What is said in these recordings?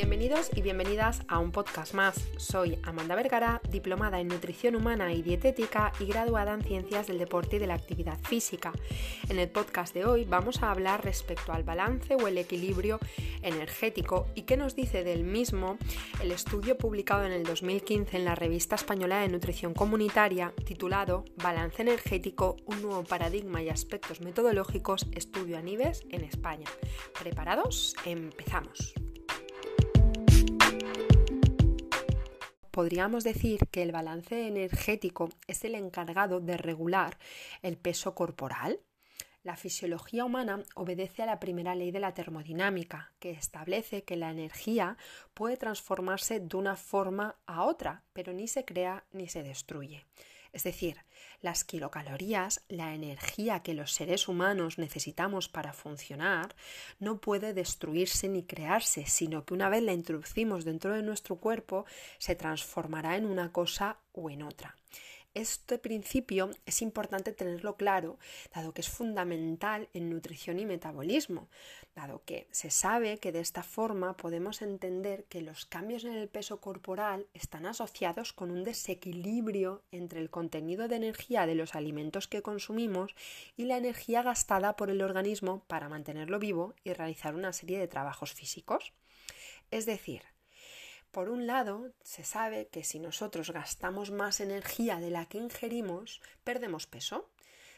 Bienvenidos y bienvenidas a un podcast más. Soy Amanda Vergara, diplomada en nutrición humana y dietética y graduada en ciencias del deporte y de la actividad física. En el podcast de hoy vamos a hablar respecto al balance o el equilibrio energético y qué nos dice del mismo el estudio publicado en el 2015 en la revista española de nutrición comunitaria titulado Balance energético, un nuevo paradigma y aspectos metodológicos, estudio a Nives en España. ¿Preparados? Empezamos. Podríamos decir que el balance energético es el encargado de regular el peso corporal. La fisiología humana obedece a la primera ley de la termodinámica, que establece que la energía puede transformarse de una forma a otra, pero ni se crea ni se destruye. Es decir, las kilocalorías, la energía que los seres humanos necesitamos para funcionar, no puede destruirse ni crearse, sino que una vez la introducimos dentro de nuestro cuerpo, se transformará en una cosa o en otra. Este principio es importante tenerlo claro, dado que es fundamental en nutrición y metabolismo, dado que se sabe que de esta forma podemos entender que los cambios en el peso corporal están asociados con un desequilibrio entre el contenido de energía de los alimentos que consumimos y la energía gastada por el organismo para mantenerlo vivo y realizar una serie de trabajos físicos. Es decir, por un lado, se sabe que si nosotros gastamos más energía de la que ingerimos, perdemos peso.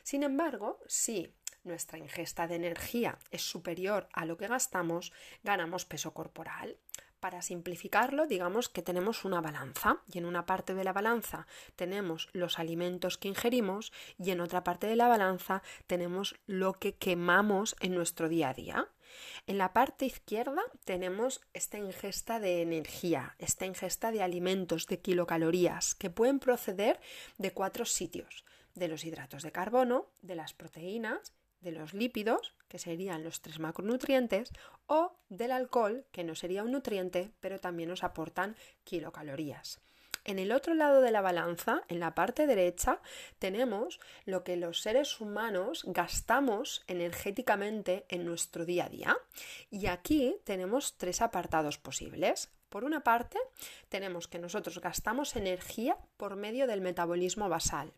Sin embargo, si nuestra ingesta de energía es superior a lo que gastamos, ganamos peso corporal. Para simplificarlo, digamos que tenemos una balanza y en una parte de la balanza tenemos los alimentos que ingerimos y en otra parte de la balanza tenemos lo que quemamos en nuestro día a día. En la parte izquierda tenemos esta ingesta de energía, esta ingesta de alimentos, de kilocalorías, que pueden proceder de cuatro sitios, de los hidratos de carbono, de las proteínas, de los lípidos, que serían los tres macronutrientes, o del alcohol, que no sería un nutriente, pero también nos aportan kilocalorías. En el otro lado de la balanza, en la parte derecha, tenemos lo que los seres humanos gastamos energéticamente en nuestro día a día. Y aquí tenemos tres apartados posibles. Por una parte, tenemos que nosotros gastamos energía por medio del metabolismo basal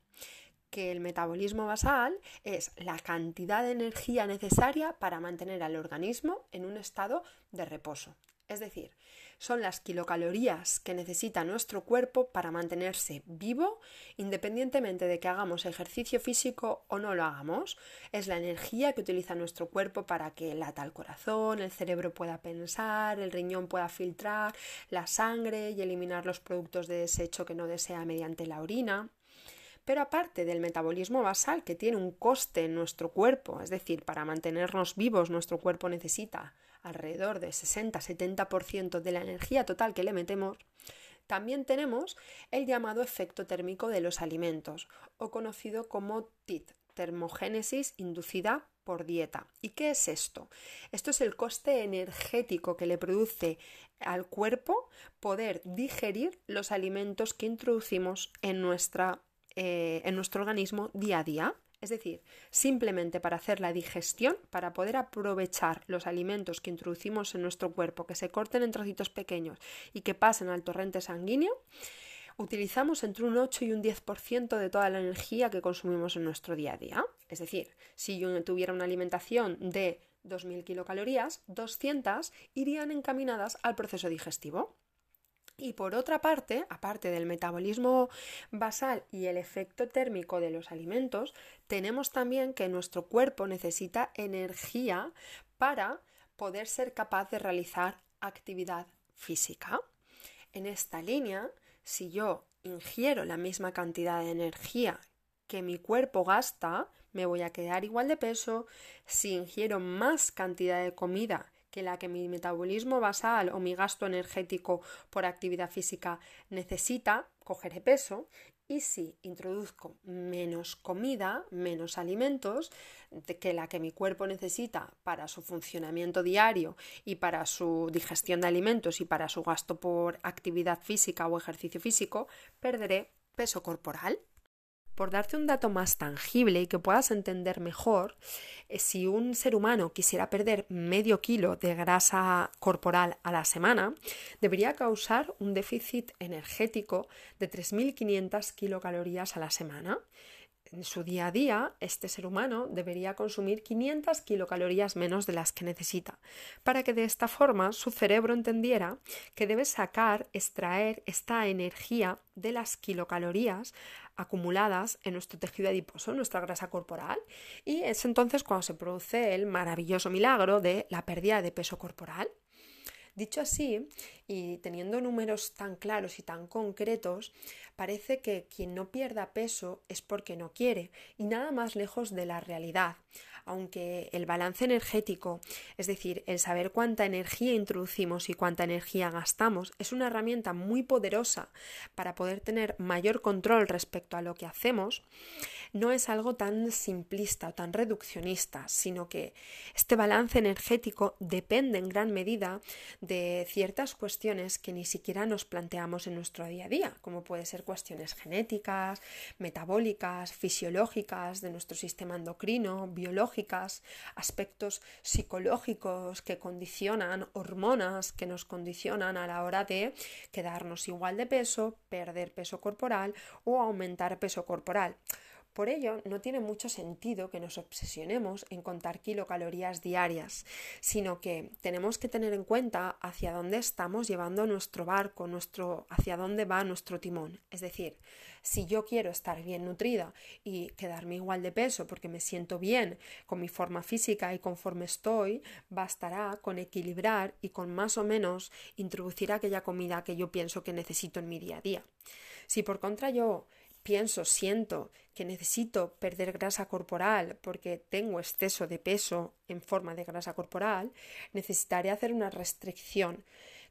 que el metabolismo basal es la cantidad de energía necesaria para mantener al organismo en un estado de reposo. Es decir, son las kilocalorías que necesita nuestro cuerpo para mantenerse vivo independientemente de que hagamos ejercicio físico o no lo hagamos. Es la energía que utiliza nuestro cuerpo para que lata el corazón, el cerebro pueda pensar, el riñón pueda filtrar la sangre y eliminar los productos de desecho que no desea mediante la orina. Pero aparte del metabolismo basal que tiene un coste en nuestro cuerpo, es decir, para mantenernos vivos nuestro cuerpo necesita alrededor del 60-70% de la energía total que le metemos, también tenemos el llamado efecto térmico de los alimentos, o conocido como TIT, termogénesis inducida por dieta. ¿Y qué es esto? Esto es el coste energético que le produce al cuerpo poder digerir los alimentos que introducimos en, nuestra, eh, en nuestro organismo día a día. Es decir, simplemente para hacer la digestión, para poder aprovechar los alimentos que introducimos en nuestro cuerpo, que se corten en trocitos pequeños y que pasen al torrente sanguíneo, utilizamos entre un 8 y un 10% de toda la energía que consumimos en nuestro día a día. Es decir, si yo tuviera una alimentación de 2.000 kilocalorías, 200 irían encaminadas al proceso digestivo. Y por otra parte, aparte del metabolismo basal y el efecto térmico de los alimentos, tenemos también que nuestro cuerpo necesita energía para poder ser capaz de realizar actividad física. En esta línea, si yo ingiero la misma cantidad de energía que mi cuerpo gasta, me voy a quedar igual de peso. Si ingiero más cantidad de comida que la que mi metabolismo basal o mi gasto energético por actividad física necesita, cogeré peso. Y si introduzco menos comida, menos alimentos que la que mi cuerpo necesita para su funcionamiento diario y para su digestión de alimentos y para su gasto por actividad física o ejercicio físico, perderé peso corporal. Por darte un dato más tangible y que puedas entender mejor, eh, si un ser humano quisiera perder medio kilo de grasa corporal a la semana, debería causar un déficit energético de 3.500 kilocalorías a la semana. En su día a día, este ser humano debería consumir 500 kilocalorías menos de las que necesita, para que de esta forma su cerebro entendiera que debe sacar, extraer esta energía de las kilocalorías acumuladas en nuestro tejido adiposo, en nuestra grasa corporal, y es entonces cuando se produce el maravilloso milagro de la pérdida de peso corporal. Dicho así, y teniendo números tan claros y tan concretos, parece que quien no pierda peso es porque no quiere, y nada más lejos de la realidad. Aunque el balance energético, es decir, el saber cuánta energía introducimos y cuánta energía gastamos, es una herramienta muy poderosa para poder tener mayor control respecto a lo que hacemos, no es algo tan simplista o tan reduccionista, sino que este balance energético depende en gran medida de ciertas cuestiones que ni siquiera nos planteamos en nuestro día a día, como puede ser cuestiones genéticas, metabólicas, fisiológicas, de nuestro sistema endocrino, biológico, aspectos psicológicos que condicionan, hormonas que nos condicionan a la hora de quedarnos igual de peso, perder peso corporal o aumentar peso corporal. Por ello, no tiene mucho sentido que nos obsesionemos en contar kilocalorías diarias, sino que tenemos que tener en cuenta hacia dónde estamos llevando nuestro barco, nuestro, hacia dónde va nuestro timón. Es decir, si yo quiero estar bien nutrida y quedarme igual de peso porque me siento bien con mi forma física y conforme estoy, bastará con equilibrar y con más o menos introducir aquella comida que yo pienso que necesito en mi día a día. Si por contra yo pienso, siento que necesito perder grasa corporal porque tengo exceso de peso en forma de grasa corporal, necesitaré hacer una restricción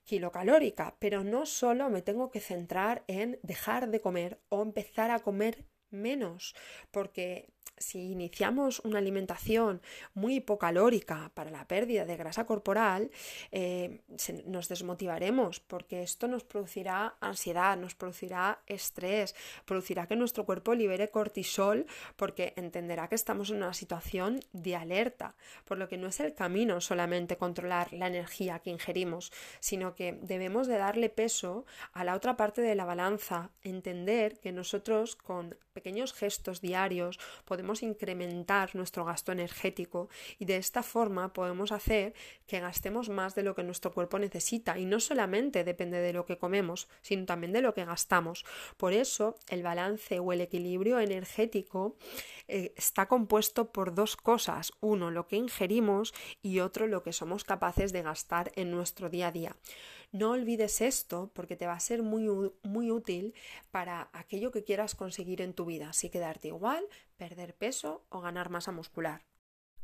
kilocalórica, pero no solo me tengo que centrar en dejar de comer o empezar a comer menos, porque si iniciamos una alimentación muy hipocalórica para la pérdida de grasa corporal, eh, nos desmotivaremos porque esto nos producirá ansiedad, nos producirá estrés, producirá que nuestro cuerpo libere cortisol porque entenderá que estamos en una situación de alerta, por lo que no es el camino solamente controlar la energía que ingerimos, sino que debemos de darle peso a la otra parte de la balanza, entender que nosotros con pequeños gestos diarios podemos incrementar nuestro gasto energético y de esta forma podemos hacer que gastemos más de lo que nuestro cuerpo necesita y no solamente depende de lo que comemos, sino también de lo que gastamos. Por eso el balance o el equilibrio energético eh, está compuesto por dos cosas, uno lo que ingerimos y otro lo que somos capaces de gastar en nuestro día a día. No olvides esto porque te va a ser muy, muy útil para aquello que quieras conseguir en tu vida, si quedarte igual, perder peso o ganar masa muscular.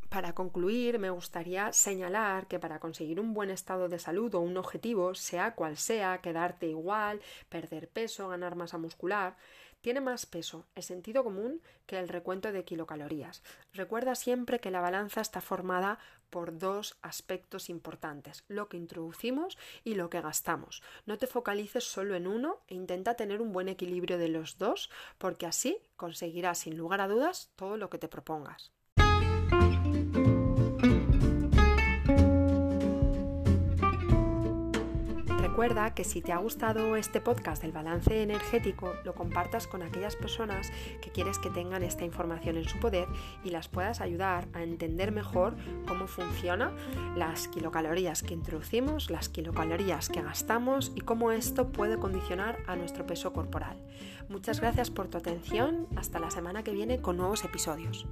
Para concluir, me gustaría señalar que para conseguir un buen estado de salud o un objetivo, sea cual sea, quedarte igual, perder peso, ganar masa muscular, tiene más peso el sentido común que el recuento de kilocalorías. Recuerda siempre que la balanza está formada por dos aspectos importantes, lo que introducimos y lo que gastamos. No te focalices solo en uno e intenta tener un buen equilibrio de los dos, porque así conseguirás sin lugar a dudas todo lo que te propongas. Recuerda que si te ha gustado este podcast del balance energético, lo compartas con aquellas personas que quieres que tengan esta información en su poder y las puedas ayudar a entender mejor cómo funciona las kilocalorías que introducimos, las kilocalorías que gastamos y cómo esto puede condicionar a nuestro peso corporal. Muchas gracias por tu atención. Hasta la semana que viene con nuevos episodios.